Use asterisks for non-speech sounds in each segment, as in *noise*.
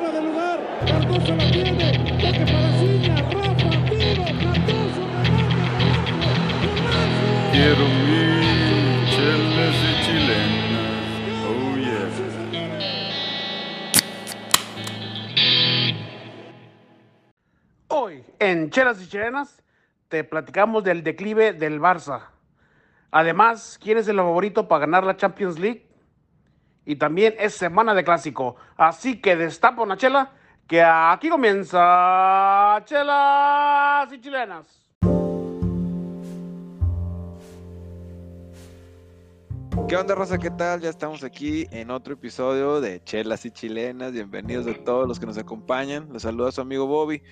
fuera de lugar. Cardoso la tiene. Toque para Ciña. Rafa, tiro. Cardoso, remate. Quiero mi chelas y chilenas. Oh yeah. Hoy, en Chelas y Chilenas, te platicamos del declive del Barça. Además, ¿quién es el favorito para ganar la Champions League? Y también es semana de clásico. Así que destapa una chela, que aquí comienza Chelas y Chilenas. ¿Qué onda, raza? ¿Qué tal? Ya estamos aquí en otro episodio de Chelas y Chilenas. Bienvenidos a todos los que nos acompañan. Les saluda su amigo Bobby.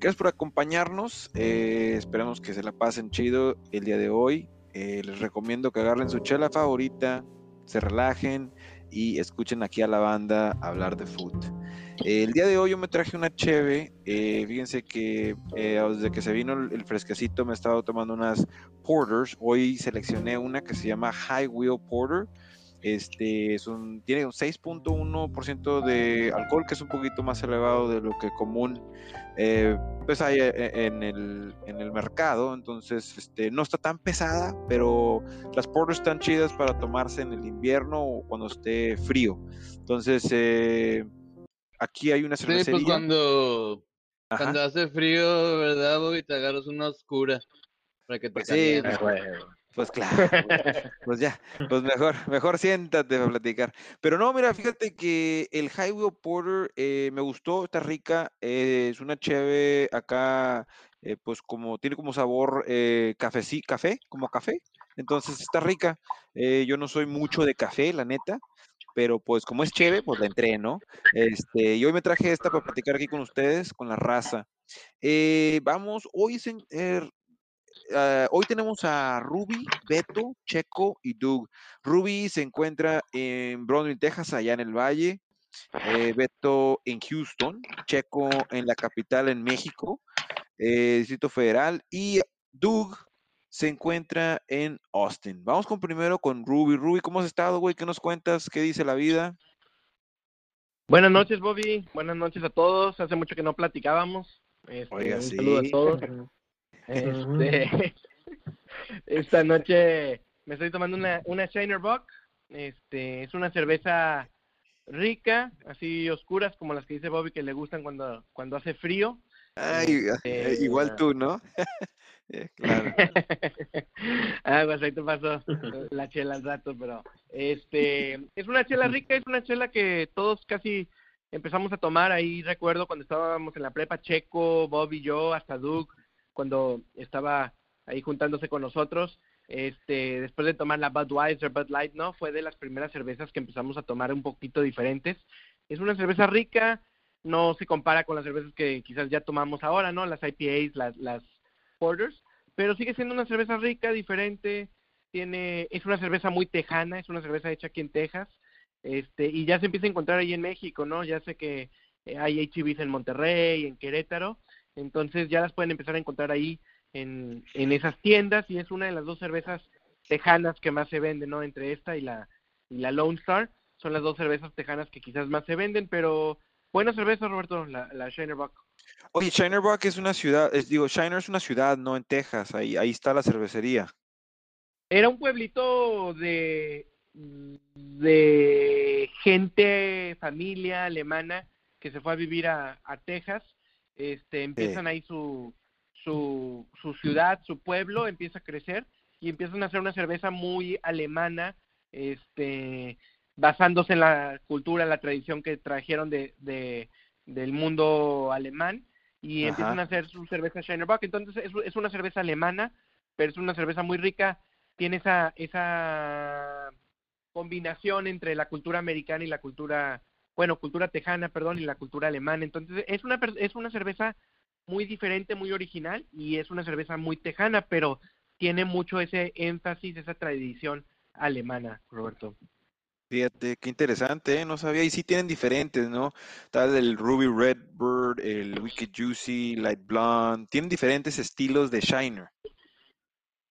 Gracias por acompañarnos. Eh, esperamos que se la pasen chido el día de hoy. Eh, les recomiendo que agarren su chela favorita, se relajen y escuchen aquí a la banda hablar de food. Eh, el día de hoy yo me traje una cheve. eh, fíjense que eh, desde que se vino el, fresquecito me he estado tomando unas porters. Hoy seleccioné una que se llama High Wheel Porter. Este es un, tiene un 6.1% de alcohol, que es un poquito más elevado de lo que común eh, pues hay eh, en el, en el mercado. Entonces, este, no está tan pesada, pero las porters están chidas para tomarse en el invierno o cuando esté frío. Entonces, eh, aquí hay una Sí, cervecería. pues cuando, cuando hace frío, ¿verdad, Bobby? Te agarras una oscura para que te Pues sí. Pues claro, pues ya, pues mejor, mejor siéntate a platicar. Pero no, mira, fíjate que el Highway Porter eh, me gustó, está rica, eh, es una cheve acá, eh, pues como tiene como sabor café, sí, café, como café, entonces está rica. Yo no soy mucho de café, la neta, pero pues como es cheve, pues la entré, ¿no? Este, y hoy me traje esta para platicar aquí con ustedes, con la raza. Vamos, hoy es en- eh, ah, hoy tenemos a Ruby, Beto, Checo y Doug. Ruby se encuentra en Brownsville, Texas, allá en el Valle. eh, Beto en Houston, Checo en la capital en México, eh, Distrito Federal. Y Doug se encuentra en Austin. Vamos con primero con Ruby. Ruby, ¿cómo has estado, güey? ¿Qué nos cuentas? ¿Qué dice la vida? Buenas noches, Bobby. Buenas noches a todos. Hace mucho que no platicábamos. Este, Oiga, un sí. saludo a todos. *laughs* Este, *laughs* esta noche me estoy tomando una, una Shiner Bock. Este, es una cerveza rica, así oscuras como las que dice Bobby que le gustan cuando, cuando hace frío. Ay, Este, *laughs* eh, igual tú, ¿no? *laughs* Eh, claro. ah, pues ahí te pasó la chela al rato, pero este es una chela rica, es una chela que todos casi empezamos a tomar ahí, recuerdo cuando estábamos en la prepa, Checo, Bob y yo, hasta Doug, cuando estaba ahí juntándose con nosotros, este, después de tomar la Budweiser, Bud Light, ¿no? Fue de las primeras cervezas que empezamos a tomar un poquito diferentes. Es una cerveza rica, no se compara con las cervezas que quizás ya tomamos ahora, ¿no? Las IPAs, las, las porters, pero sigue siendo una cerveza rica, diferente, tiene, es una cerveza muy tejana, es una cerveza hecha aquí en Texas, este, y ya se empieza a encontrar ahí en México, ¿no? Ya sé que eh, hay HBs en Monterrey, en Querétaro, entonces ya las pueden empezar a encontrar ahí en, en esas tiendas y es una de las dos cervezas tejanas que más se venden, ¿no? Entre esta y la, y la Lone Star, son las dos cervezas tejanas que quizás más se venden, pero buena cerveza, Roberto, la, la Shiner Bock. Oye, Shinerbach es una ciudad, es, digo, Shiner es una ciudad, no en Texas, ahí, ahí está la cervecería. Era un pueblito de, de gente, familia alemana que se fue a vivir a, a Texas. Este, empiezan ahí su, su, su ciudad, su pueblo, empieza a crecer y empiezan a hacer una cerveza muy alemana, este, basándose en la cultura, la tradición que trajeron de, de del mundo alemán y Ajá. empiezan a hacer su cerveza Shinerbach. Entonces es, es una cerveza alemana, pero es una cerveza muy rica, tiene esa, esa combinación entre la cultura americana y la cultura, bueno, cultura tejana, perdón, y la cultura alemana. Entonces es una, per- es una cerveza muy diferente, muy original y es una cerveza muy tejana, pero tiene mucho ese énfasis, esa tradición alemana, Roberto. Fíjate, qué interesante, ¿eh? no sabía. Y sí tienen diferentes, ¿no? Tal el Ruby Redbird, el Wicked Juicy, Light Blonde. Tienen diferentes estilos de Shiner.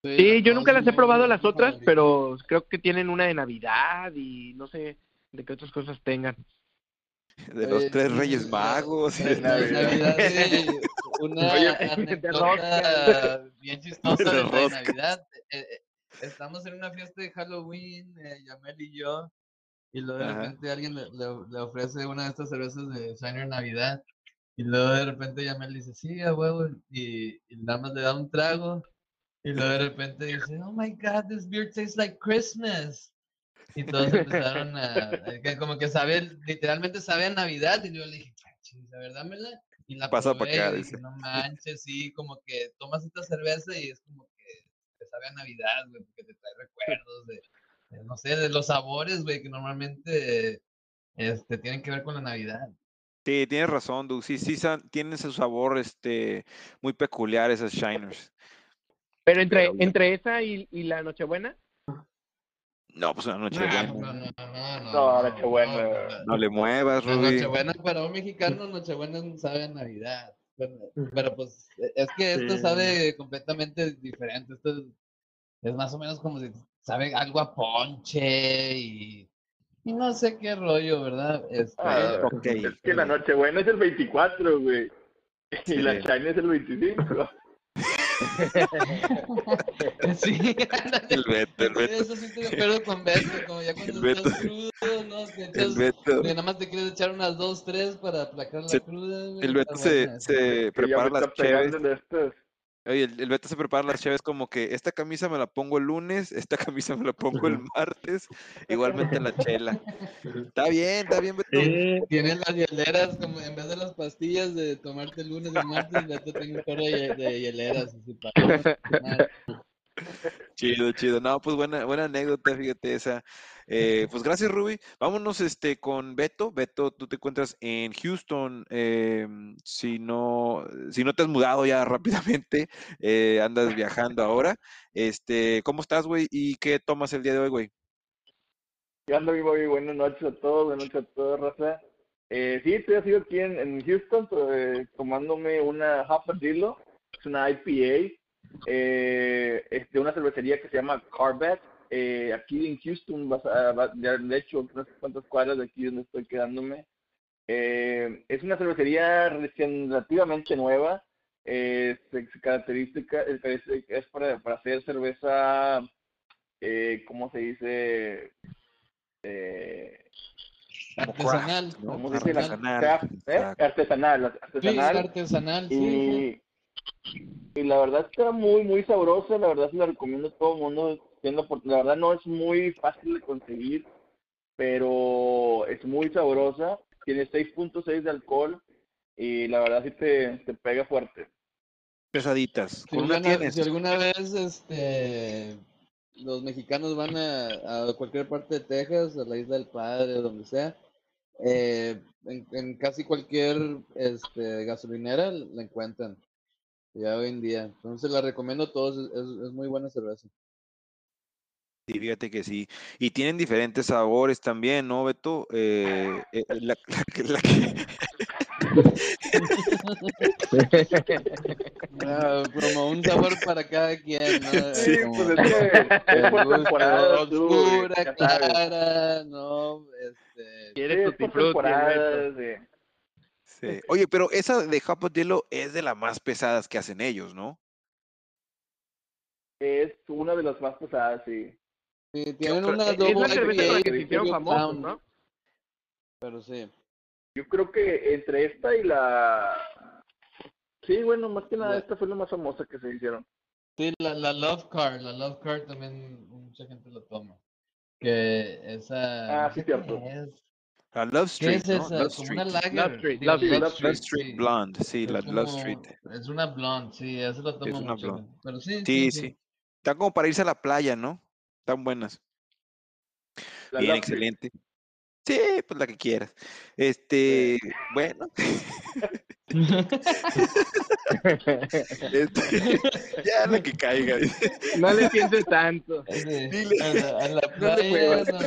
Sí, yo nunca las he probado las otras, pero creo que tienen una de Navidad y no sé de qué otras cosas tengan. De los Oye, tres Reyes Magos. la Navidad de- una Oye, *laughs* anécdota bien chistosa De de. Navidad. Eh, eh, estamos en una fiesta de Halloween, eh, Yamel y yo, y luego de Ajá. repente alguien le, le- le ofrece una de estas cervezas de Shiner Navidad, y luego de repente Yamel dice, sí, a huevo, y, y nada más le da un trago, y luego de repente dice, oh my god, this beer tastes like Christmas. Y todos empezaron a, como que sabe, literalmente sabe a Navidad, y yo le dije, "Cachis, a ver, dámela. Y la Pasa pa' probé, y acá, dice. no manches, sí, como que tomas esta cerveza y es como que te sabe a Navidad, güey, porque te trae recuerdos de, de, no sé, de los sabores, güey, que normalmente este, tienen que ver con la Navidad. Sí, tienes razón, Du. Sí, sí, tienen su sabor este, muy peculiar esas Shiners. Pero entre, Pero entre esa y, y la Nochebuena, No, pues una noche Nah, buena. no, no, no, no, No, no, Nochebuena. no, No le muevas, Rudy. Nochebuena para un mexicano, Nochebuena sabe a Navidad. Pero, pero, pues es que esto Sí. sabe completamente diferente. Esto es, es más o menos como si sabe algo a ponche y, y no sé qué rollo, ¿verdad? Este, Ah. Es que la Nochebuena es el 24, güey. Y la. China es el 25. *laughs* sí, El Beto, el Beto. Eso sí estoy de acuerdo con Beto, como ya cuando El Beto. estás crudo, ¿no? Que El Beto, que nada más te quieres echar unas dos, tres para aplacar la Se- cruda, el Beto se, se prepara las cheves. Oye, el, el Beto se prepara las cheves como que esta camisa me la pongo el lunes, esta *laughs* camisa me la pongo el martes, *laughs* igualmente la chela. *laughs* Está bien, está bien, Beto. Sí, Tienes las hieleras, como en vez de las pastillas de tomarte el lunes y martes, Beto tiene un chorro de, de hieleras. Así para. Chido, chido. No, pues buena, buena anécdota, fíjate esa. Eh, *laughs* pues gracias, Ruby. Vámonos este con Beto. Beto, tú te encuentras en Houston. eh, si no, si no te has mudado ya *laughs* rápidamente, eh, andas viajando ahora. Este, ¿cómo estás, güey? ¿Y qué tomas el día de hoy, güey? ¿Qué onda, mi Bobby? Buenas noches a todos, buenas noches a todos, raza. Eh, sí, estoy así aquí en, en Houston, pero, eh, tomándome una Hapadillo, es una IPA, eh, es de una cervecería que se llama Carbat, eh, aquí en Houston, vas a- va- de hecho, no sé cuántas cuadras de aquí donde estoy quedándome. Eh, es una cervecería recién relativamente nueva, eh, se, característica, es, es para, para hacer cerveza, eh, ¿cómo se dice? Eh, Artesanal. craft, ¿no? ¿Cómo se dice? La Artesanal, craft, ¿eh? exacto. Artesanal, Sí, es artesanal. artesanal, sí. sí. Y, y la verdad está muy, muy sabrosa, la verdad se la recomiendo a todo el mundo. Siendo por- La verdad no es muy fácil de conseguir, pero es muy sabrosa. Tiene 6.6 de alcohol y la verdad sí te, te pega fuerte. Pesaditas. Si alguna, tienes. si alguna vez este, los mexicanos van a, a cualquier parte de Texas, a la Isla del Padre, donde sea, eh, en, en casi cualquier este, gasolinera la encuentran ya hoy en día. Entonces la recomiendo a todos, es- es muy buena cerveza. Sí, fíjate que sí. Y tienen diferentes sabores también, ¿no, Beto? Eh, eh, *laughs* la, la que- la que- *laughs* Ah, como un sabor para cada quien, ¿no? *laughs* Sí, Como pues es que es por temporada, oscura, clara, no, este, Sí, Quieres es frutti, temporadas, sí. sí. Oye, pero esa de Hapadillo es de las más pesadas que hacen ellos, ¿no? Es una de las más pesadas, sí. Sí, tienen una es double la cerveza con la que se hicieron famosos, ¿no? Pero sí. Yo creo que entre esta y la... Sí, bueno, más que nada La- esta fue la más famosa que se hicieron. Sí, la, la Love Card, la Love Card también mucha gente lo toma. Que esa. Ah, no sí, qué cierto. es. La Love ¿Qué Street, es ¿no? esa? Love Como una Street. lager. Love Street, Love Street. Love Love Street sí. Blonde, sí, Es la como- Love Street. Es una blonde, sí, esa la toma una mucho. blonde. Pero sí, Sí, sí. Están como para irse a la playa, ¿no? Están buenas. La Bien, excelente. Sí, pues la que quieras. Este, bueno. *laughs* *laughs* Este, ya la que caiga. No le sientes *laughs* tanto. Sí, Dile, a la, a la playa, no,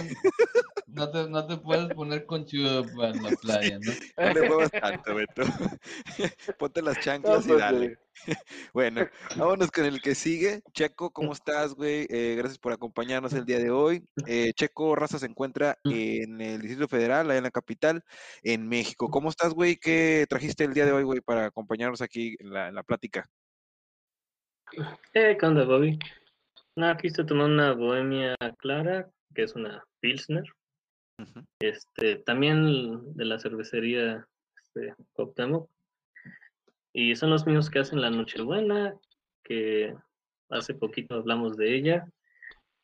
no te, no te puedes poner conchudo para la *laughs* playa, ¿no? No le muevas tanto, Beto. *laughs* Ponte las chanclas y pues, dale. *laughs* Bueno, vámonos con el que sigue. Checo, ¿cómo estás, güey? Eh, gracias por acompañarnos el día de hoy. Eh, Checo Raza se encuentra en el Distrito Federal, allá en la capital, en México. ¿Cómo estás, güey? ¿Qué trajiste el día de hoy, güey, para acompañarnos aquí en la, en la plática? Eh, ¿qué onda, Bobby? Aquí estoy tomando una bohemia clara, que es una Pilsner. Ujú. Este, también de la cervecería este, Cuauhtémoc. Y son los mismos que hacen la Nochebuena, que hace poquito hablamos de ella.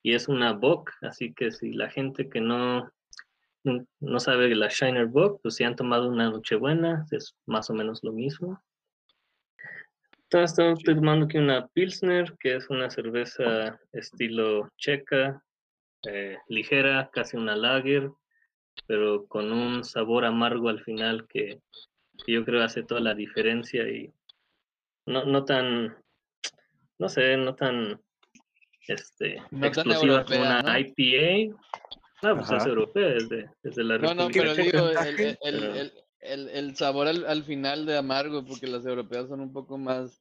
Y es una Bock, así que si la gente que no, no- sabe la Shiner Bock, pues si han tomado una Nochebuena, es más o menos lo mismo. Entonces estoy tomando aquí una Pilsner, que es una cerveza estilo checa, eh, ligera, casi una lager, pero con un sabor amargo al final que, que yo creo hace toda la diferencia y no, no tan, no sé, no tan este, No tan explosiva como europea, una ¿no? IPA. No, pues es Ajá. europea, es de, es de la No, no, República pero Checa. digo, el, pero- el, el- el sabor al, al final de amargo, porque las europeas son un poco más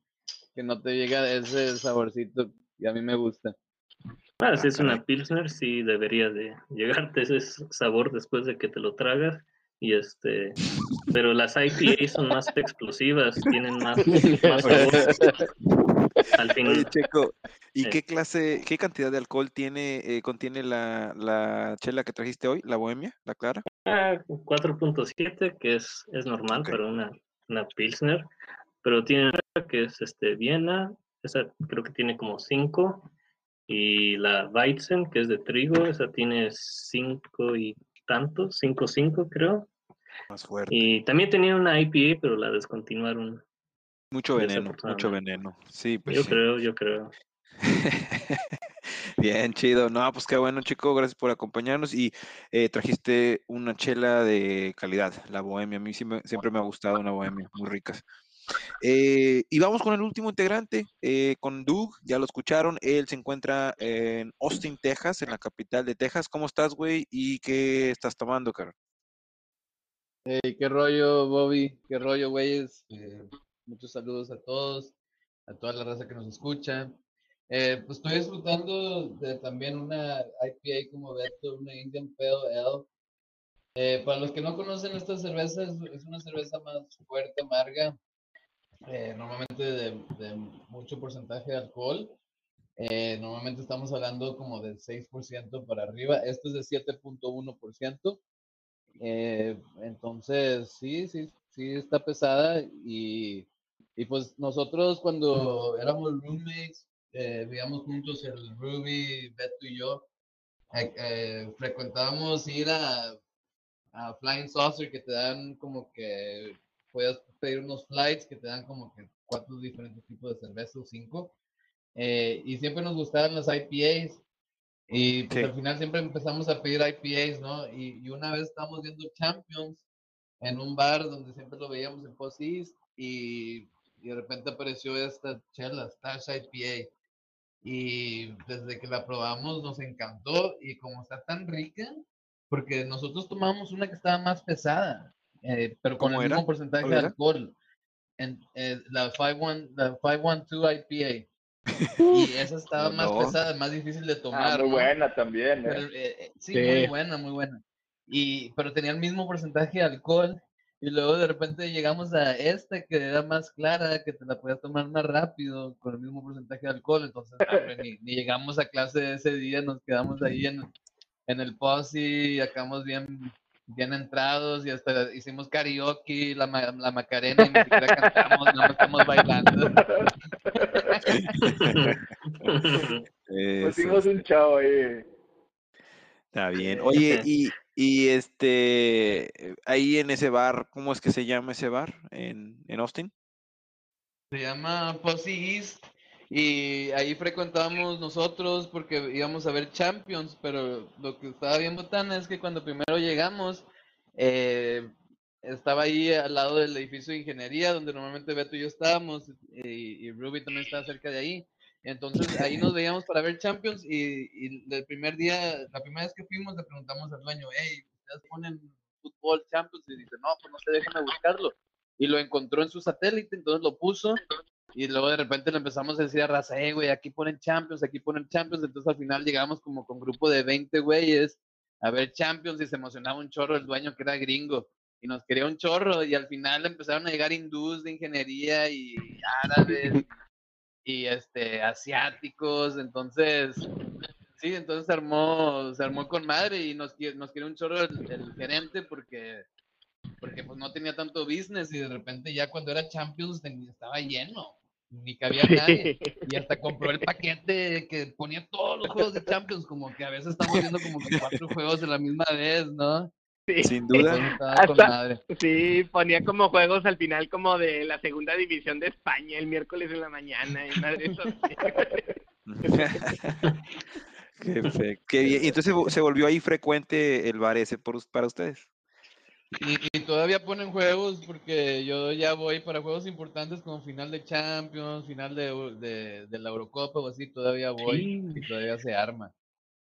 que no te llega ese saborcito y a mí me gusta. Ah, si es una. Pilsner, sí debería de llegarte ese sabor después de que te lo tragas. Y este, pero las IPA son más explosivas, tienen más, más sabor al Oye, final. Checo, ¿y Sí. qué clase, qué cantidad de alcohol tiene, eh, contiene la, la chela que trajiste hoy, la bohemia, la clara? Ah, 4.7, que es, es normal Ok. para una, una Pilsner, pero tiene que es este, Viena, esa creo que tiene como 5, y la Weizen, que es de trigo, esa tiene 5 y tantos, 5.5 creo. Más fuerte. Y también tenía una IPA, pero la descontinuaron. Mucho veneno, mucho veneno. Sí, pues Yo sí. creo, yo creo. *laughs* Bien, chido. No, pues qué bueno, chico. Gracias por acompañarnos. Y eh, trajiste una chela de calidad, la bohemia. A mí sí me- siempre me ha gustado una bohemia, muy ricas. Eh, y vamos con el último integrante, eh, con Doug. Ya lo escucharon. Él se encuentra en Austin, Texas, en la capital de Texas. ¿Cómo estás, güey? ¿Y qué estás tomando, cara? Hey, qué rollo, Bobby, qué rollo, güeyes. Eh, muchos saludos a todos, a toda la raza que nos escucha. Eh, pues estoy disfrutando de también una IPA como Beto, una Indian Pale Ale. Eh, para los que no conocen esta cerveza, es, es una cerveza más fuerte, amarga, eh, normalmente de, de mucho porcentaje de alcohol. Eh, normalmente estamos hablando como del 6% para arriba. Esto es de 7.1%. Eh, entonces, sí, sí, sí está pesada y, y pues nosotros cuando éramos roommates, eh, vivíamos juntos el Ruby, Beto y yo, eh, eh, frecuentábamos ir a, a Flying Saucer que te dan como que puedes pedir unos flights que te dan como que cuatro diferentes tipos de cerveza o cinco. eh, y siempre nos gustaban las IPAs. Y pues Sí. al final siempre empezamos a pedir IPAs, ¿no? Y, y una vez estábamos viendo Champions en un bar donde siempre lo veíamos en Post East y, y de repente apareció esta chela, Stash IPA. Y desde que la probamos nos encantó y como está tan rica, porque nosotros tomamos una que estaba más pesada, eh, pero con ¿Cómo el era? mismo porcentaje ¿Cuál de alcohol. En, eh, la 51 la 512 IPA. Y *laughs* esa estaba No, más no. pesada, más difícil de tomar. Ah, muy ¿no? buena también, Pero, ¿eh? eh, eh, sí, Sí. muy buena, muy buena. Y, pero tenía el mismo porcentaje de alcohol. Y luego de repente llegamos a esta que era más clara, que te la podías tomar más rápido, con el mismo porcentaje de alcohol. Entonces, hombre, ni, ni llegamos a clase ese día, nos quedamos ahí en, en el posse y acabamos bien, bien entrados y hasta hicimos karaoke, la, la Macarena, y ni siquiera cantamos, no estamos bailando. Pusimos un chavo ahí. Está bien. Oye, y, y este, ahí en ese bar, ¿cómo es que se llama ese bar en, en Austin? Se llama Posse East y ahí frecuentábamos nosotros porque íbamos a ver Champions, pero lo que estaba bien botana es que cuando primero llegamos, eh, estaba ahí al lado del edificio de ingeniería donde normalmente Beto y yo estábamos y, Ruby también estaba cerca de ahí. Entonces ahí nos veíamos para ver Champions y, y el primer día, la primera vez que fuimos le preguntamos al dueño, hey, ¿ustedes ponen fútbol Champions? Y dice, no, pues no sé, déjame buscarlo. Y lo encontró en su satélite, entonces lo puso y luego de repente le empezamos a decir a raza, eh, güey, aquí ponen Champions, aquí ponen Champions. Entonces al final llegamos como con grupo de 20 güeyes a ver Champions y se emocionaba un chorro el dueño que era gringo y nos quería un chorro y al final empezaron a llegar hindús de ingeniería y árabes y este asiáticos, entonces sí, entonces se armó, se armó con madre y nos, nos quería un chorro el, el gerente porque porque pues no tenía tanto business y de repente ya cuando era Champions estaba lleno, ni cabía nadie. Y hasta compró el paquete que ponía todos los juegos de Champions, como que a veces estamos viendo como que cuatro juegos a la misma vez, ¿no? Sí. Sin duda. Hasta-. Sí, ponía como juegos al final como de la segunda división de España el miércoles en la mañana y madre eso *laughs* qué, fe- qué bien. Y entonces se volvió ahí frecuente el bar ese por, para ustedes. Y, y todavía ponen juegos porque yo ya voy para juegos importantes como final de Champions, final de, de, de la Eurocopa o así, todavía voy y todavía se arma.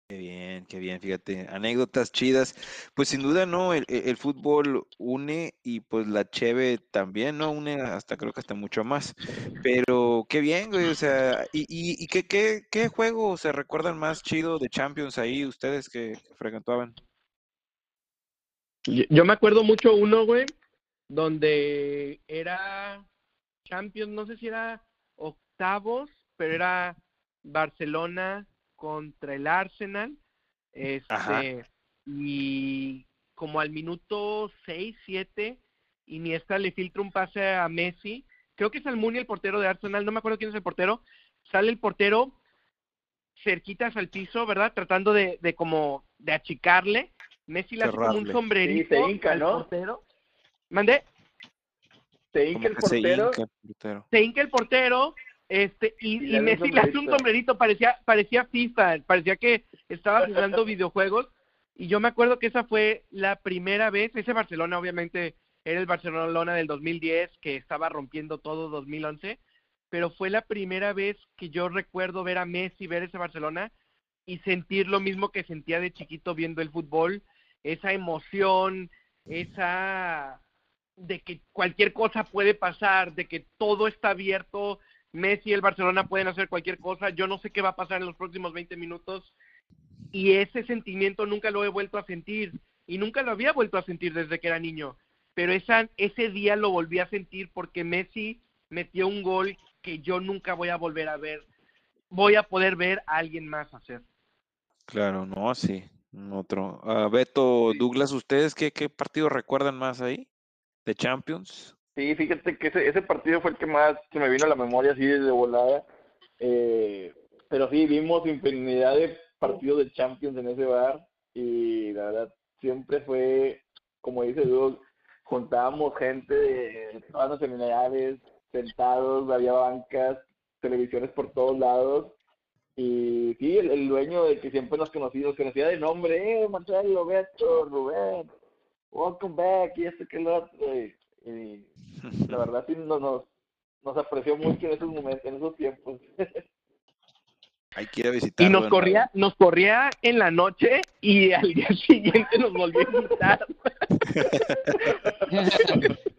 Qué bien, qué bien, fíjate, anécdotas chidas. Pues sin duda, ¿no? El, el- el fútbol une y pues la cheve también, ¿no? Une hasta creo que hasta mucho más. Pero qué bien, güey, o sea, ¿y, y, y qué, qué, qué juego se recuerdan más chido de Champions ahí ustedes que, que frecuentaban? Yo, me acuerdo mucho uno, güey, donde era Champions, no sé si era octavos, pero era Barcelona contra el Arsenal. Ajá. Este, y como al minuto 6, 7, Iniesta le filtra un pase a Messi. Creo que es Almunia el portero de Arsenal, no me acuerdo quién es el portero. Sale el portero cerquitas al piso, ¿verdad? Tratando de, de como de achicarle. Messi le hace como un sombrerito Sí, se hinca, al ¿no? portero. ¿Mandé? Se hinca el que se portero. hinca el portero. se hinca el portero este y, Y Messi le hace un sombrerito. sombrerito parecía parecía FIFA parecía que estaba jugando *laughs* videojuegos y yo me acuerdo que esa fue la primera vez ese Barcelona obviamente era el Barcelona del 2010 que estaba rompiendo todo 2011 pero fue la primera vez que yo recuerdo ver a Messi ver ese Barcelona y sentir lo mismo que sentía de chiquito viendo el fútbol esa emoción esa de que cualquier cosa puede pasar, de que todo está abierto, Messi y el Barcelona pueden hacer cualquier cosa, yo no sé qué va a pasar en los próximos 20 minutos y ese sentimiento nunca lo he vuelto a sentir y nunca lo había vuelto a sentir desde que era niño, pero esa, ese día lo volví a sentir porque Messi metió un gol que yo nunca voy a volver a ver, voy a poder ver a alguien más hacer. Claro, no, sí. Otro. Ah, Beto, Douglas, ¿ustedes qué, qué partido recuerdan más ahí? ¿De Champions? Sí, fíjate que ese, ese partido fue el que más se me vino a la memoria así de volada. Eh, pero sí, vimos infinidad de partidos de Champions en ese bar y la verdad siempre fue, como dice Doug, juntábamos gente de todas las nacionalidades, sentados, había bancas, televisiones por todos lados. Y sí, el, el dueño de que siempre nos conocía, nos conocía de nombre, eh, Marcelo, Beto, Rubén, welcome back, y esto que lo otro. Y, y la *laughs* verdad sí nos, nos, nos apreció mucho en esos momentos, en esos tiempos. *laughs* Hay que ir a Y visitarlo. nos ¿no? corría, nos corría en la noche y al día *laughs* siguiente nos volvió a invitar.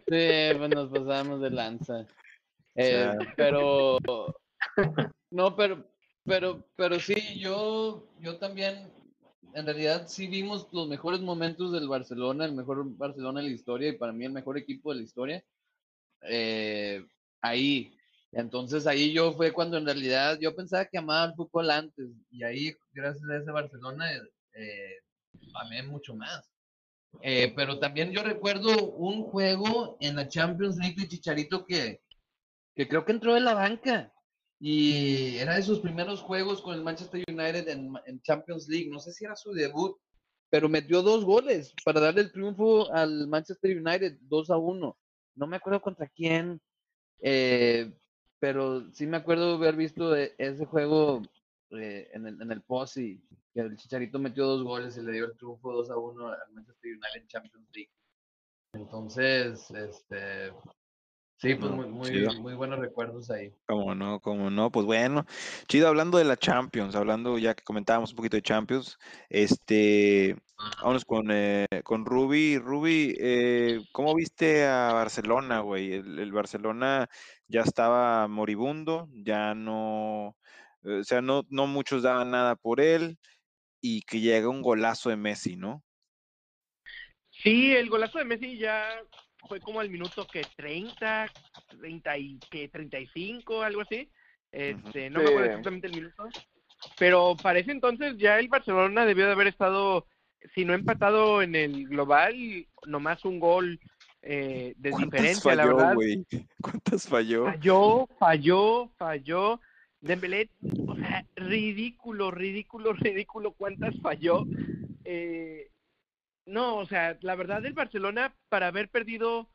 Sí, pues nos pasábamos de lanza. Eh, pero no, pero pero pero sí, yo yo también en realidad sí vimos los mejores momentos del Barcelona, el mejor Barcelona de la historia y para mí el mejor equipo de la historia. eh, ahí. Entonces ahí yo fue cuando en realidad yo pensaba que amaba el fútbol antes y ahí gracias a ese Barcelona eh, amé mucho más. Eh, pero también yo recuerdo un juego en la Champions League de Chicharito que, que creo que entró de la banca y era de sus primeros juegos con el Manchester United en, Champions League. No sé si era su debut, pero metió dos goles para darle el triunfo al Manchester United 2 a 1. No me acuerdo contra quién, eh, pero sí me acuerdo haber visto e- ese juego eh, en, el, en el post y que el Chicharito metió dos goles y le dio el triunfo 2 a 1 al Manchester United en Champions League. Entonces, este, Sí, pues No, muy, muy buenos recuerdos ahí. Como no, como no, pues bueno, chido, hablando de la Champions, hablando ya que comentábamos un poquito de Champions, este, vámonos con, eh, con Ruby. Ruby, eh, ¿cómo viste a Barcelona, güey? El, el Barcelona ya estaba moribundo, ya no, eh, o sea, no, no muchos daban nada por él y que llega un golazo de Messi, ¿no? Sí, el golazo de Messi ya fue como al minuto que 30, 30 y que 35, algo así. Este, no me acuerdo exactamente el minuto. Pero para ese entonces ya el Barcelona debió de haber estado, si no empatado en el global, nomás un gol eh, de ¿Cuántas diferencia, la falló, verdad. güey? ¿Cuántas falló? Falló, falló, falló. Dembélé, o sea, ridículo, ridículo, *laughs* ridículo cuántas falló. Eh, no, o sea, la verdad el Barcelona para haber perdido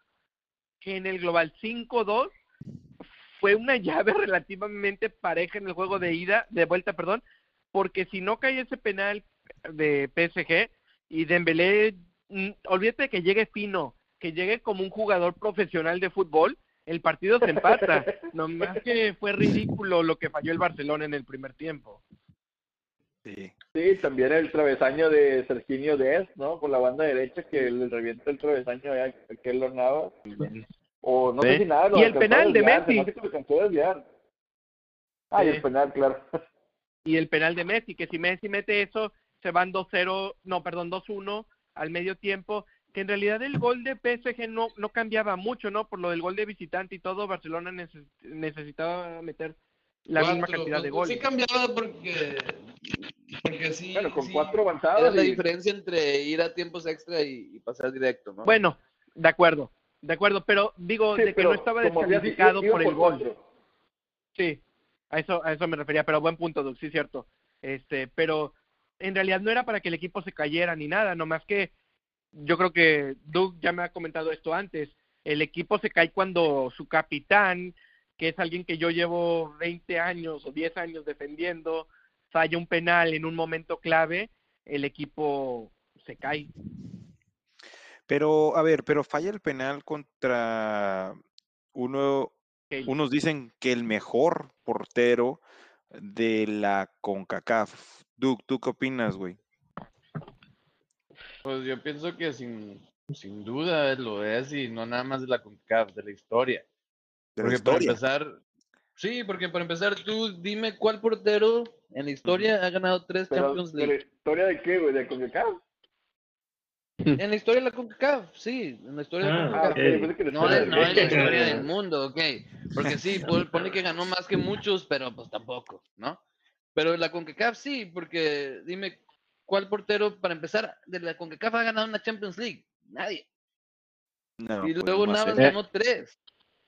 en el global 5-2 fue una *laughs* llave relativamente pareja en el juego de ida, de vuelta, perdón, porque si no cae ese penal de PSG y Dembélé, mm, olvídate que llegue fino, que llegue como un jugador profesional de fútbol, el partido se empata. *laughs* Nomás que fue ridículo lo que falló el Barcelona en el primer tiempo. Sí. Sí, también el travesaño de Serginio Dez, ¿no? Por la banda derecha que le revienta el travesaño a aquel Navas. O no Sí. sé si nada. lo Y el penal de Messi. Ah, y Sí. el penal, claro. y el penal de Messi, que si Messi mete eso, se van 2-0, no, perdón, 2-1 al medio tiempo, que en realidad el gol de PSG no, no cambiaba mucho, ¿no? Por lo del gol de visitante y todo, Barcelona neces- necesitaba meter la misma cantidad de goles. Sí cambiaba porque, porque sí. Bueno, con sí, cuatro Era avanzados. la y- diferencia entre ir a tiempos extra y, y pasar directo, ¿no? Bueno, de acuerdo, de acuerdo, pero digo Sí, de que pero no estaba descalificado por el por gol. cuatro. Sí, a eso, a eso me refería, pero buen punto, Doug, sí, cierto. Este, pero en realidad no era para que el equipo se cayera ni nada, nomás que yo creo que Doug ya me ha comentado esto antes. El equipo se cae cuando su capitán, que es alguien que yo llevo 20 años o 10 años defendiendo, falla un penal en un momento clave, el equipo se cae. Pero, a ver, pero falla el penal contra uno, unos dicen que el mejor portero de la CONCACAF. Duke, ¿tú qué opinas, güey? Pues yo pienso que sin, sin duda lo es y no nada más de la CONCACAF, de la historia. De la Porque para historia. empezar, sí, porque para empezar tú dime cuál portero en la historia ha ganado tres Pero, Champions pero League. ¿historia de qué, güey? ¿De CONCACAF? *laughs* En la historia de la CONCACAF, sí, en la historia de la Ah, Ah, CONCACAF. ok, ok. pensé que la No historia es, no es la historia del mundo, ok. Porque sí, pon- pone que ganó más que muchos, pero pues tampoco, ¿no? Pero la CONCACAF sí, porque dime, ¿cuál portero, para empezar, de la CONCACAF ha ganado una Champions League? Nadie. No, Y pues luego Navas él. ganó tres,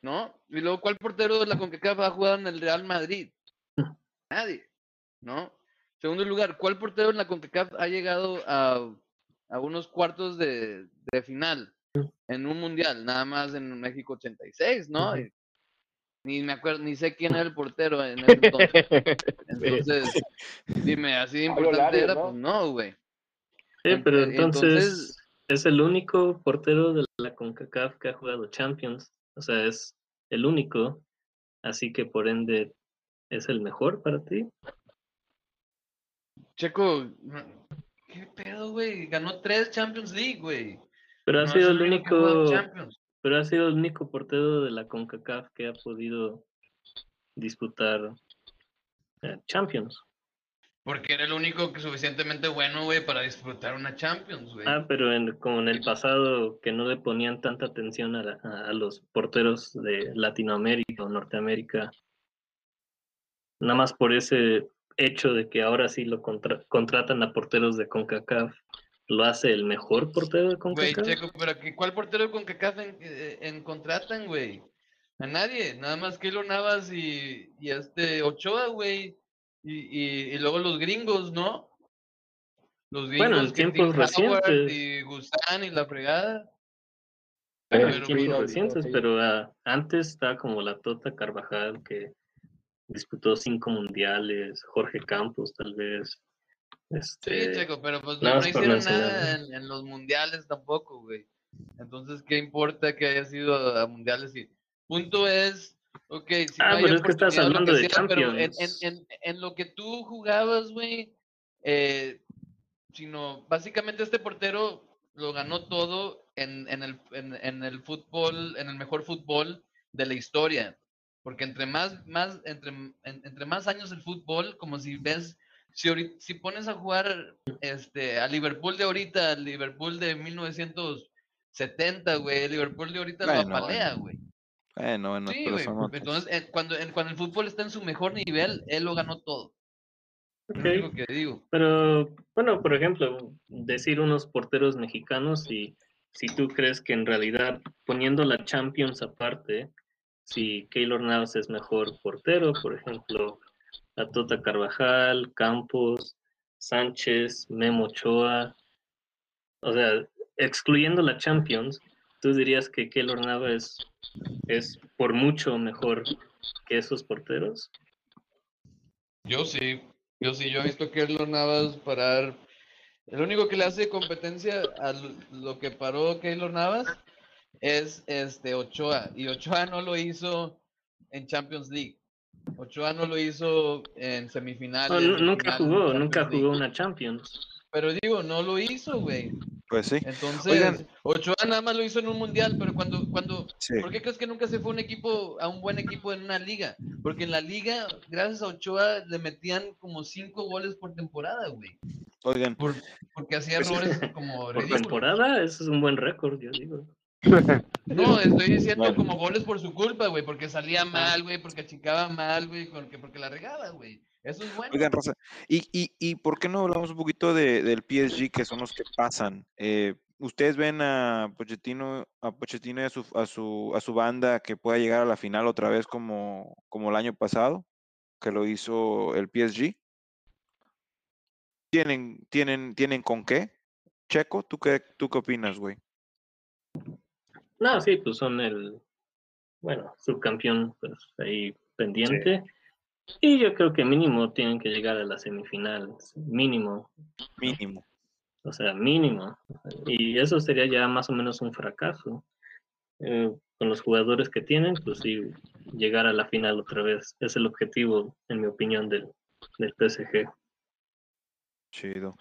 ¿no? Y luego, ¿cuál portero de la CONCACAF ha jugado en el Real Madrid? *laughs* Nadie, ¿no? Segundo lugar, ¿cuál portero en la CONCACAF ha llegado a, a unos cuartos de, de final *laughs* en un mundial? Nada más en México 86, ¿no? Y Ni me acuerdo, ni sé quién era el portero en ese entonces. *laughs* Entonces, dime, así de importante era, ¿no? pues no, güey. Sí, pero Ent- entonces, entonces- es el único portero de la CONCACAF que ha jugado Champions. O sea, es el único. Así que por ende es el mejor para ti. Checo, ¿qué pedo, güey? Ganó tres Champions League, güey. Pero ha No sido el único pero ha sido el único portero de la CONCACAF que ha podido disputar eh, Champions. Porque era el único que suficientemente bueno, güey, para disfrutar una Champions, güey. Ah, pero en, como en el pasado que no le ponían tanta atención a, la- a- los porteros de Latinoamérica o Norteamérica, nada más por ese hecho de que ahora sí lo contra- contratan a porteros de CONCACAF, lo hace el mejor portero de Güey, CONCACAF. Checo, pero ¿qué- ¿cuál portero con CACAF en, eh, en contratan, güey? A nadie, nada más Keylor Navas y, y este Ochoa, güey. Y, y, y luego los gringos, ¿no? Los gringos Bueno, en tiempos Howard recientes. y Gusán y la fregada. Bueno, Pero, en tiempos recientes, sí. pero ah, antes está como la Tota Carvajal que disputó cinco mundiales, Jorge Campos tal vez. Sí, Este, Checo, pero pues no, hicieron nada en, en los mundiales tampoco, güey. Entonces, ¿qué importa que haya sido a mundiales? Y punto es, ok, si Ah, no pero es que estás hablando que de sea, pero en, en, Champions. en, en lo que tú jugabas, güey, eh, sino básicamente este portero lo ganó todo en, el, en, en el fútbol, en el mejor fútbol de la historia. Porque entre más, más, entre, en- entre más años el fútbol, como si ves, si, pones a jugar este, a Liverpool de ahorita, al Liverpool de 1970, güey, el Liverpool de ahorita Bueno, lo apalea, güey. Bueno, bueno, Sí, pero güey. son otros. Entonces, eh, cuando, en- cuando el fútbol está en su mejor nivel, él lo ganó todo. Es Ok. lo único que digo. Pero, bueno, por ejemplo, decir unos porteros mexicanos y si tú crees que en realidad, poniendo la Champions aparte, si Keylor Navas es mejor portero, por ejemplo, la Tota Carvajal, Campos, Sánchez, Memo Ochoa, o sea, excluyendo la Champions, tú dirías que Keylor Navas es, es por mucho mejor que esos porteros. Yo sí, yo sí, yo he visto a Keylor Navas parar. El único que le hace competencia a lo- que paró Keylor Navas es este Ochoa. Y Ochoa no lo hizo en Champions League. Ochoa no lo hizo en semifinales. nunca jugó, nunca jugó League. una Champions. Pero digo, no lo hizo, güey. Pues sí. Entonces, Oigan. Ochoa nada más lo hizo en un mundial, pero cuando, cuando, Sí. ¿por qué crees que nunca se fue un equipo, a un buen equipo en una liga? Porque en la liga, gracias a Ochoa, le metían como cinco goles por temporada, güey. Oigan, Por, porque hacía Pues- errores como Por temporada, eso es un buen récord, yo digo. No, estoy diciendo Bueno. como goles por su culpa, güey, porque salía mal, güey, porque achicaba mal, güey, porque, porque la regaba, güey. Eso es bueno. Oigan, Raza, ¿y, y, y por qué no hablamos un poquito de, del PSG, que son los que pasan? Eh, ¿Ustedes ven a Pochettino, a Pochettino y a su, a, su, a su banda que pueda llegar a la final otra vez como, como el año pasado, que lo hizo el PSG? ¿Tienen, tienen, tienen con qué? Checo, ¿tú qué, tú qué opinas, güey? No, sí, pues son el, bueno, subcampeón, pues ahí pendiente. Y yo creo que mínimo tienen que llegar a la semifinal, mínimo, Mínimo. o sea, mínimo. Y eso sería ya más o menos un fracaso. Eh, con los jugadores que tienen, pues sí, llegar a la final otra vez. Es el objetivo, en mi opinión, del, del PSG. Chido.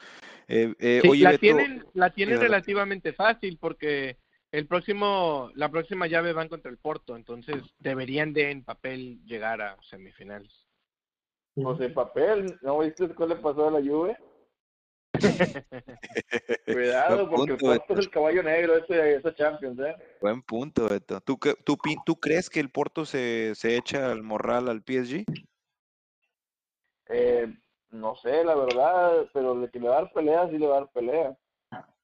Eh, eh, Sí, oye, la Beto, tienen, la tienen relativamente fácil porque el próximo, la próxima llave van contra el Porto, entonces deberían de en papel llegar a semifinales. José Papel, ¿no viste cuál le pasó a la Juve? *laughs* Cuidado, porque el punto, Porto Beto. es el caballo negro ese, esa Champions, ¿eh? Buen punto, Beto. ¿Tú, qué- tú, pi- tú crees que el Porto se, se echa al morral al PSG? Eh, no sé, la verdad, pero de que le va a dar pelea, sí le va a dar pelea.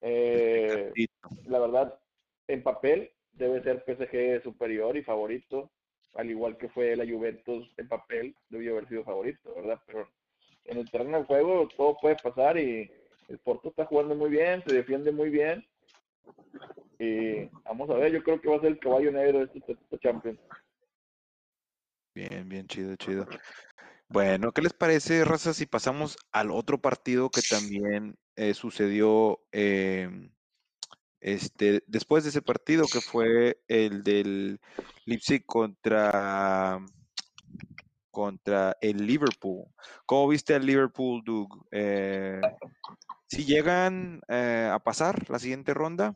Eh, Sí. la verdad, en papel debe ser PSG superior y favorito, al igual que fue la Juventus en papel, debió haber sido favorito, ¿verdad? Pero en el terreno de juego todo puede pasar y el Porto está jugando muy bien, se defiende muy bien. Y vamos a ver, yo creo que va a ser el caballo negro de este, este Champions. Bien, bien, chido, chido. Bueno, ¿qué les parece, Raza, si pasamos al otro partido que también eh, sucedió em, este, después de ese partido, que fue el del Leipzig contra, contra el Liverpool? ¿Cómo viste al Liverpool, Doug? Eh, si llegan eh, a pasar la siguiente ronda?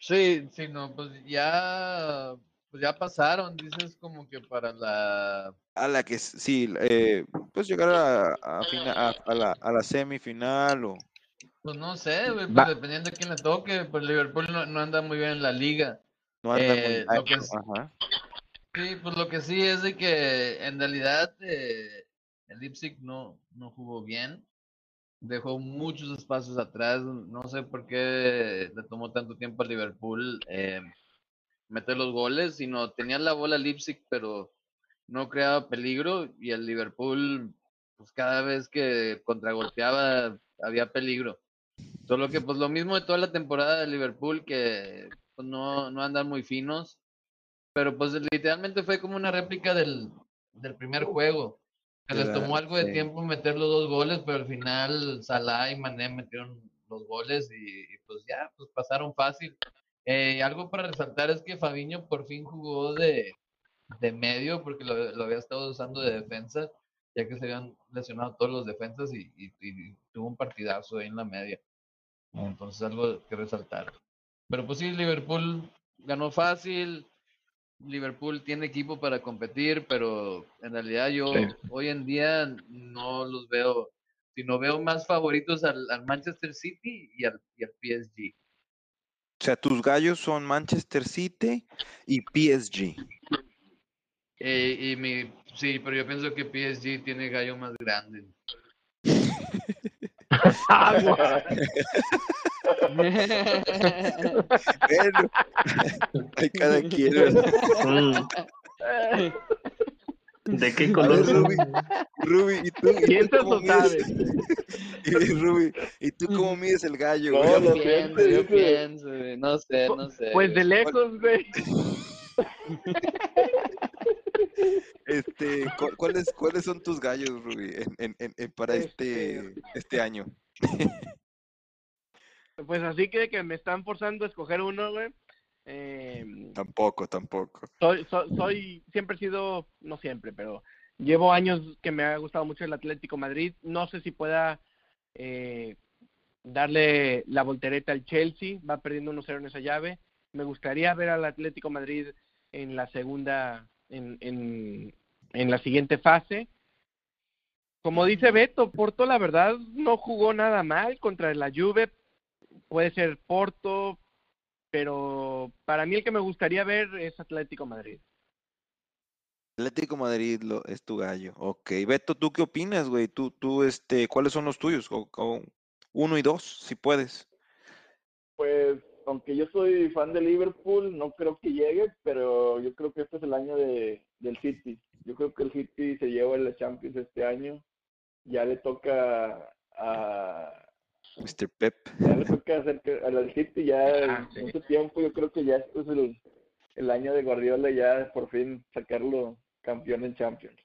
Sí, sí, no, pues ya, pues ya pasaron, dices como que para la, A la que sí, eh, pues llegar a, a, fina- a- a la, a la semifinal o pues no sé, güey, pues dependiendo de quién le toque, pues Liverpool no, no anda muy bien en la liga. no anda muy Eh, es- ajá. Sí, pues lo que sí es de que en realidad eh, el Leipzig no, no jugó bien, dejó muchos espacios atrás, no sé por qué le tomó tanto tiempo a Liverpool eh, meter los goles, sino tenía la bola Leipzig, pero no creaba peligro y el Liverpool, pues cada vez que contragolpeaba había peligro. Solo que pues lo mismo de toda la temporada de Liverpool, que pues, no, no andan muy finos. Pero pues literalmente fue como una réplica del, del primer juego. Que les tomó algo de sí. tiempo meter los dos goles, pero al final Salah y Mané metieron los goles y, y, pues ya, pues pasaron fácil. Eh, algo para resaltar es que Fabiño por fin jugó de, de medio porque lo, lo había estado usando de defensa, ya que se habían lesionado todos los defensas y, y- y tuvo un partidazo ahí en la media. Entonces algo que resaltar. Pero pues sí, Liverpool ganó fácil. Liverpool tiene equipo para competir, pero en realidad yo Sí. hoy en día no los veo, sino veo más favoritos al, al Manchester City y al, y al PSG. O sea, tus gallos son Manchester City y PSG. Eh, y mi, sí, pero yo pienso que PSG tiene gallo más grande. Bueno, hay cada quien. ¿verdad? Mm. ¿De qué A ver, color? Ruby, Ruby, ¿y tú, y tú cómo o mides? sabes. *laughs* Y Ruby, ¿y tú cómo mides el gallo? No, güey? lo pienso, yo pienso, güey, no sé, no sé. Pues de lejos, güey. *laughs* Este, cu- ¿cuáles, ¿cuáles son tus gallos, Ruby, en, en- en- en- para este, *laughs* este año? Pues así que, que me están forzando a escoger uno, güey. Eh, Tampoco, tampoco. soy, soy, soy, siempre he sido, no siempre, pero llevo años que me ha gustado mucho el Atlético Madrid. No sé si pueda eh, darle la voltereta al Chelsea. Va perdiendo 1-0 en esa llave. Me gustaría ver al Atlético Madrid en la segunda, en, en, en la siguiente fase. Como dice Beto, Porto la verdad no jugó nada mal contra la Juve. Puede ser Porto, pero para mí el que me gustaría ver es Atlético Madrid. Atlético Madrid lo, es tu gallo. Ok, Beto, ¿tú qué opinas, güey? Tú, tú, este, ¿cuáles son los tuyos? O- o uno y dos, si puedes. Pues, aunque yo soy fan de Liverpool, no creo que llegue, pero yo creo que este es el año de, del City. Yo creo que el City se lleva la Champions este año. Ya le toca a Mr. Pep. ya le toca hacer que a la City ya Ah, sí. mucho tiempo. Yo creo que ya este es el, el año de Guardiola ya por fin sacarlo campeón en Champions.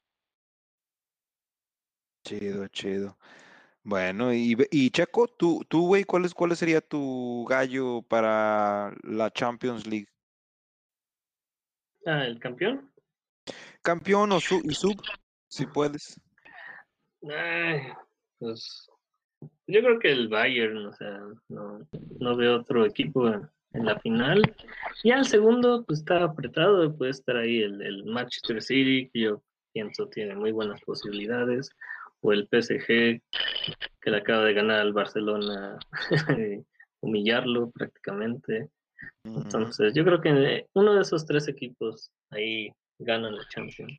Chido, chido. Bueno, y, y Checo, tú, tú, güey, ¿cuál es, cuál sería tu gallo para la Champions League? Ah, el campeón. Campeón o su, y sub, si puedes. Ay, pues yo creo que el Bayern, o sea, no, no veo otro equipo en, en la final. Y al segundo, pues está apretado, puede estar ahí el, el Manchester City, que yo pienso tiene muy buenas posibilidades, o el PSG, que le acaba de ganar al Barcelona, *laughs* humillarlo prácticamente. Entonces, yo creo que uno de esos tres equipos ahí ganan la Champions.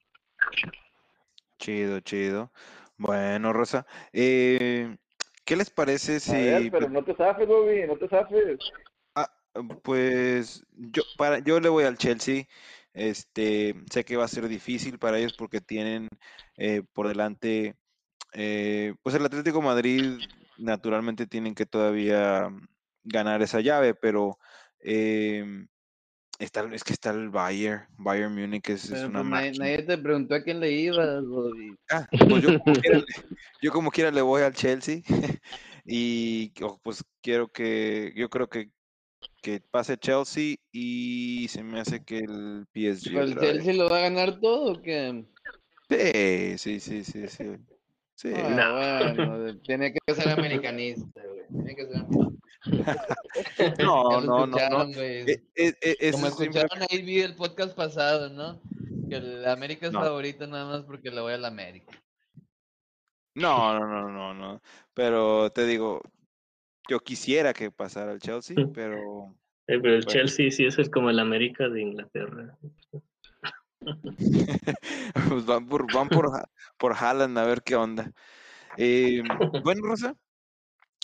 Chido, chido. Bueno, Rosa, eh, ¿qué les parece A si ver, pero no te zafes, Bobby, no te zafes. Pues yo para yo le voy al Chelsea. Este, sé que va a ser difícil para ellos porque tienen eh, por delante, eh, pues el Atlético de Madrid naturalmente tienen que todavía mm, ganar esa llave, pero em, está, es que está el Bayern, Bayern Múnich es, una pues, nadie, nadie te preguntó a quién le ibas, Bobby. Ah, pues yo como quiera, *laughs* le- yo como quiera le voy al Chelsea *laughs* y oh, pues quiero que, yo creo que, que pase Chelsea y se me hace que el PSG ¿Pero el otra vez. Chelsea lo va a ganar todo o qué? Sí, sí, sí, sí, sí. Sí. Ah, bueno, tiene que ser *laughs* americanista, güey. Tiene que ser americanista. *laughs* No, no, no, no. escucharon, güey. E- e- e- ese Como escucharon ahí vi el podcast pasado, ¿no? Que el América es No. favorito nada más porque le voy al América. No, no, no, no, no. Pero te digo, yo quisiera que pasara el Chelsea, pero Eh, pero el Bueno. Chelsea sí es el- como el América de Inglaterra. Pues van por, van por, Ha- por Haaland a ver qué onda. Eh, bueno, Rosa,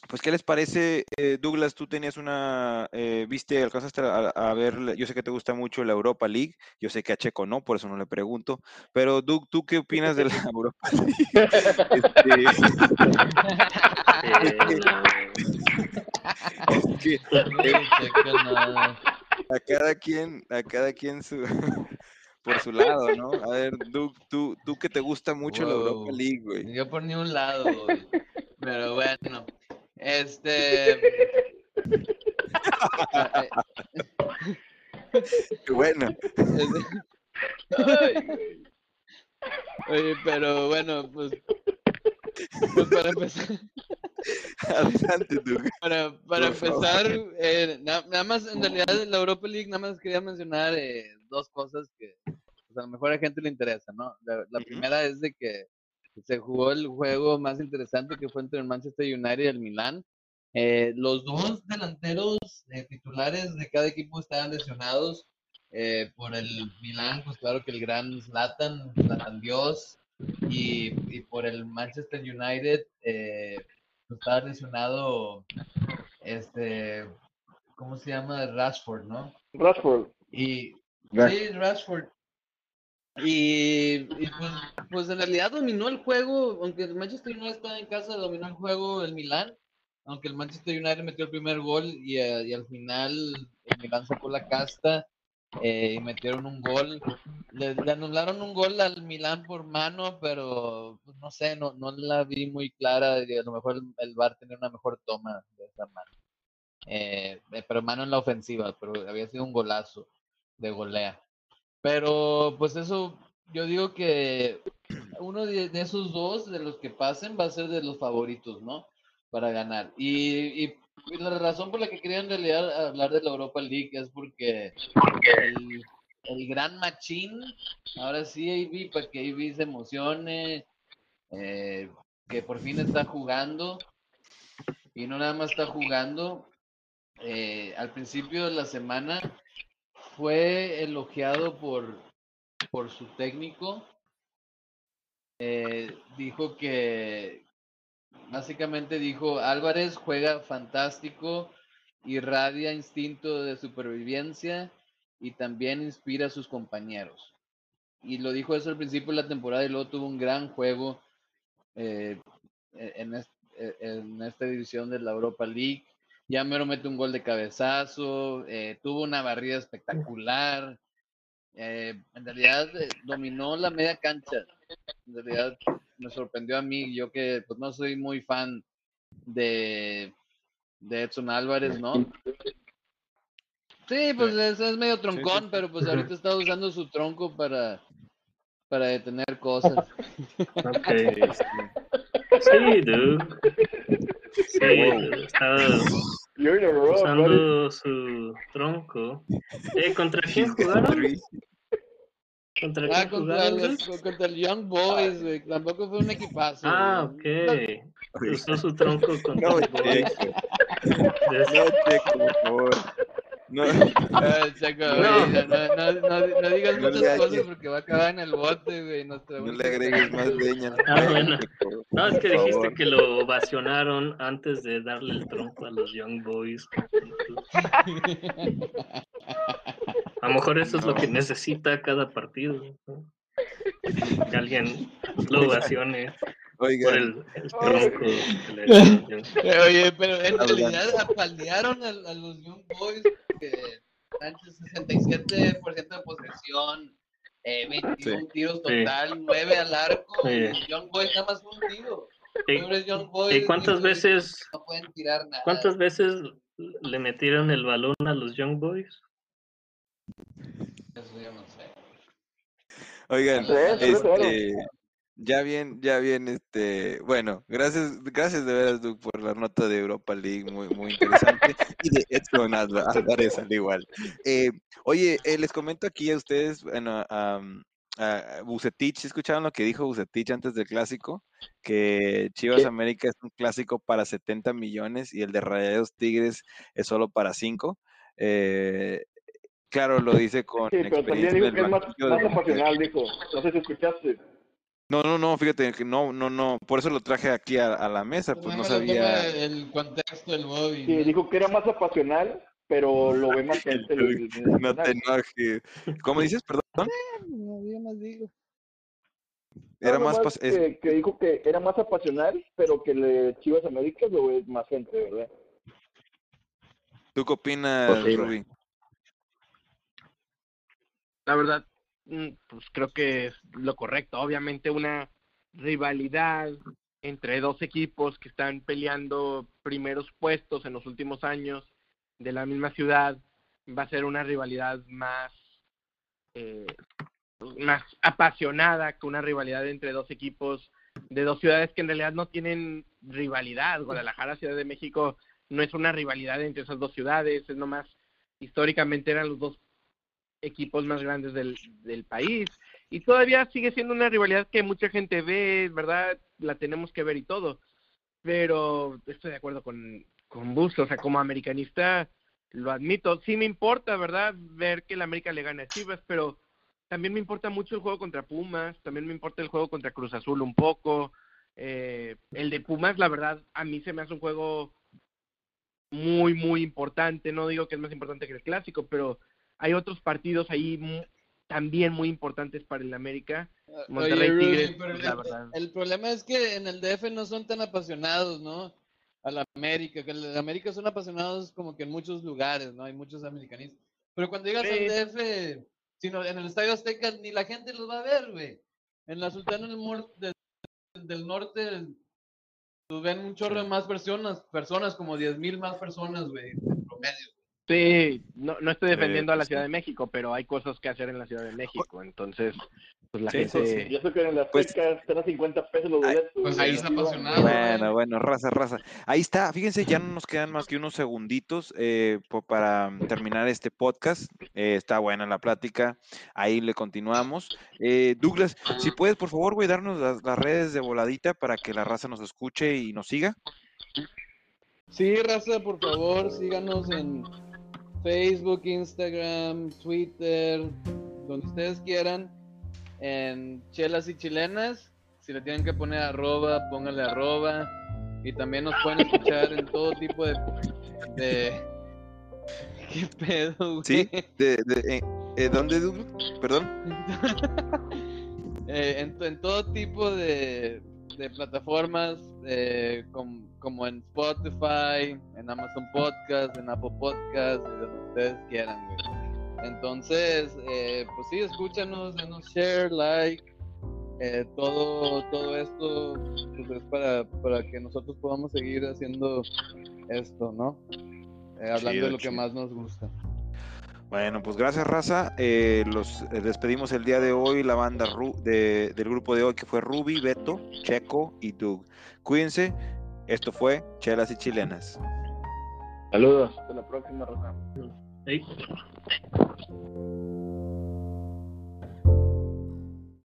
pues ¿qué les parece? Eh, Douglas, tú tenías una, eh, viste, alcanzaste a, a ver, yo sé que te gusta mucho la Europa League, yo sé que a Checo no, por eso no le pregunto, pero Doug, ¿tú qué opinas de la Europa League? Este, Eh, eh, a cada quien, a cada quien su, por su lado, ¿no? A ver, Doug, tú, tú que te gusta mucho la Europa Wow. League, güey. Yo por ni un lado, güey. Pero bueno. Este. Qué bueno. Ay. Oye, pero bueno, pues, pues para empezar, Adelante tú. para, para empezar, eh, na- nada más, en realidad, en la Europa League, nada más quería mencionar eh, dos cosas que pues, a lo mejor a la gente le interesa, ¿no? La, primera es de que se jugó el juego más interesante que fue entre el Manchester United y el Milan. Eh, los dos delanteros eh, titulares de cada equipo estaban lesionados. eh, por el Milan, pues claro que el gran Zlatan, Zlatan Dios, y, y por el Manchester United, eh, pues, estaba lesionado, este, ¿cómo se llama? Rashford, ¿no? Rashford. Y sí, Rashford. Y, pues, pues en realidad dominó el juego, aunque el Manchester United estaba en casa, dominó el juego el Milan, aunque el Manchester United metió el primer gol y, eh, al final el Milan sacó la casta eh, y metieron un gol. Le, anularon un gol al Milan por mano, pero pues, no sé, no, no la vi muy clara y a lo mejor el, el VAR tenía una mejor toma de esa mano. Eh, eh, pero mano en la ofensiva, pero había sido un golazo de golea. Pero pues eso, yo digo que uno de, esos dos, de los que pasen, va a ser de los favoritos, ¿no? Para ganar. Y la razón por la que quería en realidad hablar de la Europa League es porque el, el gran machín, ahora sí, AB, para que AB se emocione, eh, que por fin está jugando. Y no nada más está jugando. eh, al principio de la semana fue elogiado por, por su técnico. Eh, dijo que, básicamente dijo, Álvarez juega fantástico, irradia instinto de supervivencia y también inspira a sus compañeros. Y lo dijo eso al principio de la temporada y luego tuvo un gran juego eh, en, es- eh, en esta división de la Europa League. Ya mero mete un gol de cabezazo, eh, tuvo una barrida espectacular. eh, en realidad eh, dominó la media cancha. En realidad me sorprendió a mí, yo que pues no soy muy fan de, de Edson Álvarez, ¿no? Sí, pues es, es medio troncón, pero pues ahorita está usando su tronco para, para detener cosas. Ok. Sí, *laughs* dude. Sí, dude, está You're in a row, buddy. usando su tronco. Eh, ¿Contra quién jugaron? ¿Contra Ah, quién contra, los- dude? contra el Young Boys, güey. Tampoco fue un equipazo. Ah, güey. ok. Usó su tronco contra No, el Boys. No, Checo, por favor. No, *laughs* Ah, No. no, no, no, no- no digas No muchas cosas porque va a acabar en el bote, güey. no le agregues más leña. Ah, bueno. No, es que dijiste favor. que lo ovacionaron antes de darle el tronco a los Young Boys. A lo mejor eso es lo que necesita cada partido. ¿no? Que alguien lo ovacione por Oigan, el, el tronco. Eh, *laughs* Oye, pero en realidad apaldearon a, a los Young Boys que Sánchez 67% de posesión, eh, 21 tiros Sí. total, 9 al arco, Sí. Young Boys nada más un tiro. ¿Y, Pobres Young Boys. y cuántas veces, No pueden tirar nada. cuántas veces le metieron el balón a los Young Boys? Eso yo no sé. oigan, cero. este, ya bien, ya bien, este, bueno, gracias, gracias de veras, Duke, por la nota de Europa League, muy, muy interesante, y de Edson Álvarez al igual. Eh, oye, eh, les comento aquí a ustedes, bueno, a, a Bucetich, ¿sí ¿escucharon lo que dijo Bucetich antes del clásico? Que Chivas. América es un clásico para 70 millones y el de Rayados Tigres es solo para 5. Eh, claro, lo dice con Sí, pero también experiencia dijo el que es más, más de- dijo. No sé si escuchaste. No, no, no, fíjate que no, no, no, por eso lo traje aquí a, a la mesa, pues no más le sabía. El contexto del Bobby. Sí, ¿no? dijo que era más apasional, pero lo ve más gente. *laughs* el- el- el No te enojes. ¿Cómo dices? Perdón. *laughs* No, yo más digo. Era No, más es- que, que dijo que era más apasional, pero que le Chivas América lo ve más gente, ¿verdad? ¿Tú qué opinas, Pues sí, Rubí? La verdad, pues creo que es lo correcto. Obviamente una rivalidad entre dos equipos que están peleando primeros puestos en los últimos años de la misma ciudad, va a ser una rivalidad más, eh, más apasionada que una rivalidad entre dos equipos de dos ciudades que en realidad no tienen rivalidad. Guadalajara, Ciudad de México, no es una rivalidad entre esas dos ciudades, es nomás, históricamente eran los dos equipos más grandes del, del país y todavía sigue siendo una rivalidad que mucha gente ve, ¿verdad? La tenemos que ver y todo, pero estoy de acuerdo con, con Busto, o sea, como americanista lo admito, sí me importa, ¿verdad? Ver que el América le gane a Chivas, pero también me importa mucho el juego contra Pumas, también me importa el juego contra Cruz Azul un poco. Eh, el de Pumas, la verdad, a mí se me hace un juego muy, muy importante. No digo que es más importante que el clásico, pero hay otros partidos ahí también muy importantes para el América. Monterrey Oye, Tigres, pues, la el- verdad. El problema es que en el DF no son tan apasionados, ¿no? A la América, que el América son apasionados como que en muchos lugares, ¿no? Hay muchos americanistas. Pero cuando llegas Sí. al DF, sino en el Estadio Azteca, ni la gente los va a ver, güey. En la Sultana del, Mor- del, del Norte, pues ven un chorro de más personas, personas como 10 mil más personas, güey, en promedio. Sí, no, no estoy defendiendo a la pues, Ciudad de México, pero hay cosas que hacer en la Ciudad de México, entonces, pues la Sí, sí, gente... Y eso que en la Pues- Azteca están a 50 pesos los boletos. pues ahí está apasionado. Bueno, bueno, raza, raza. Ahí está, fíjense, ya no nos quedan más que unos segunditos eh, para mm, terminar este podcast. Eh, está buena la plática, ahí le continuamos. Eh, Douglas, si puedes, por favor, güey, darnos las, las redes de voladita para que la raza nos escuche y nos siga. Sí, raza, por favor, síganos en Facebook, Instagram, Twitter, donde ustedes quieran, en Chelas y Chilenas. Si le tienen que poner arroba, pónganle arroba. Y también nos pueden escuchar en todo tipo de... de... *laughs* ¿Qué pedo, güey? ¿Sí? De, de- eh, ¿Dónde? Perdón. *laughs* Eh, en, en todo tipo de, de plataformas, eh, com- como en Spotify, en Amazon Podcast, en Apple Podcast, y donde ustedes quieran, güey. Entonces, eh, pues sí, escúchanos, denos share, like, eh, todo, todo esto pues es para, para que nosotros podamos seguir haciendo esto, ¿no? Eh, hablando Chido, de lo que más nos gusta. Bueno, pues gracias, raza. Eh, los eh, despedimos el día de hoy, la banda Ru- de- del grupo de hoy que fue Ruby, Beto, Checo y Doug. Cuídense. Esto fue Chelas y Chilenas. Saludos. Hasta la próxima, Rafa. Ahí.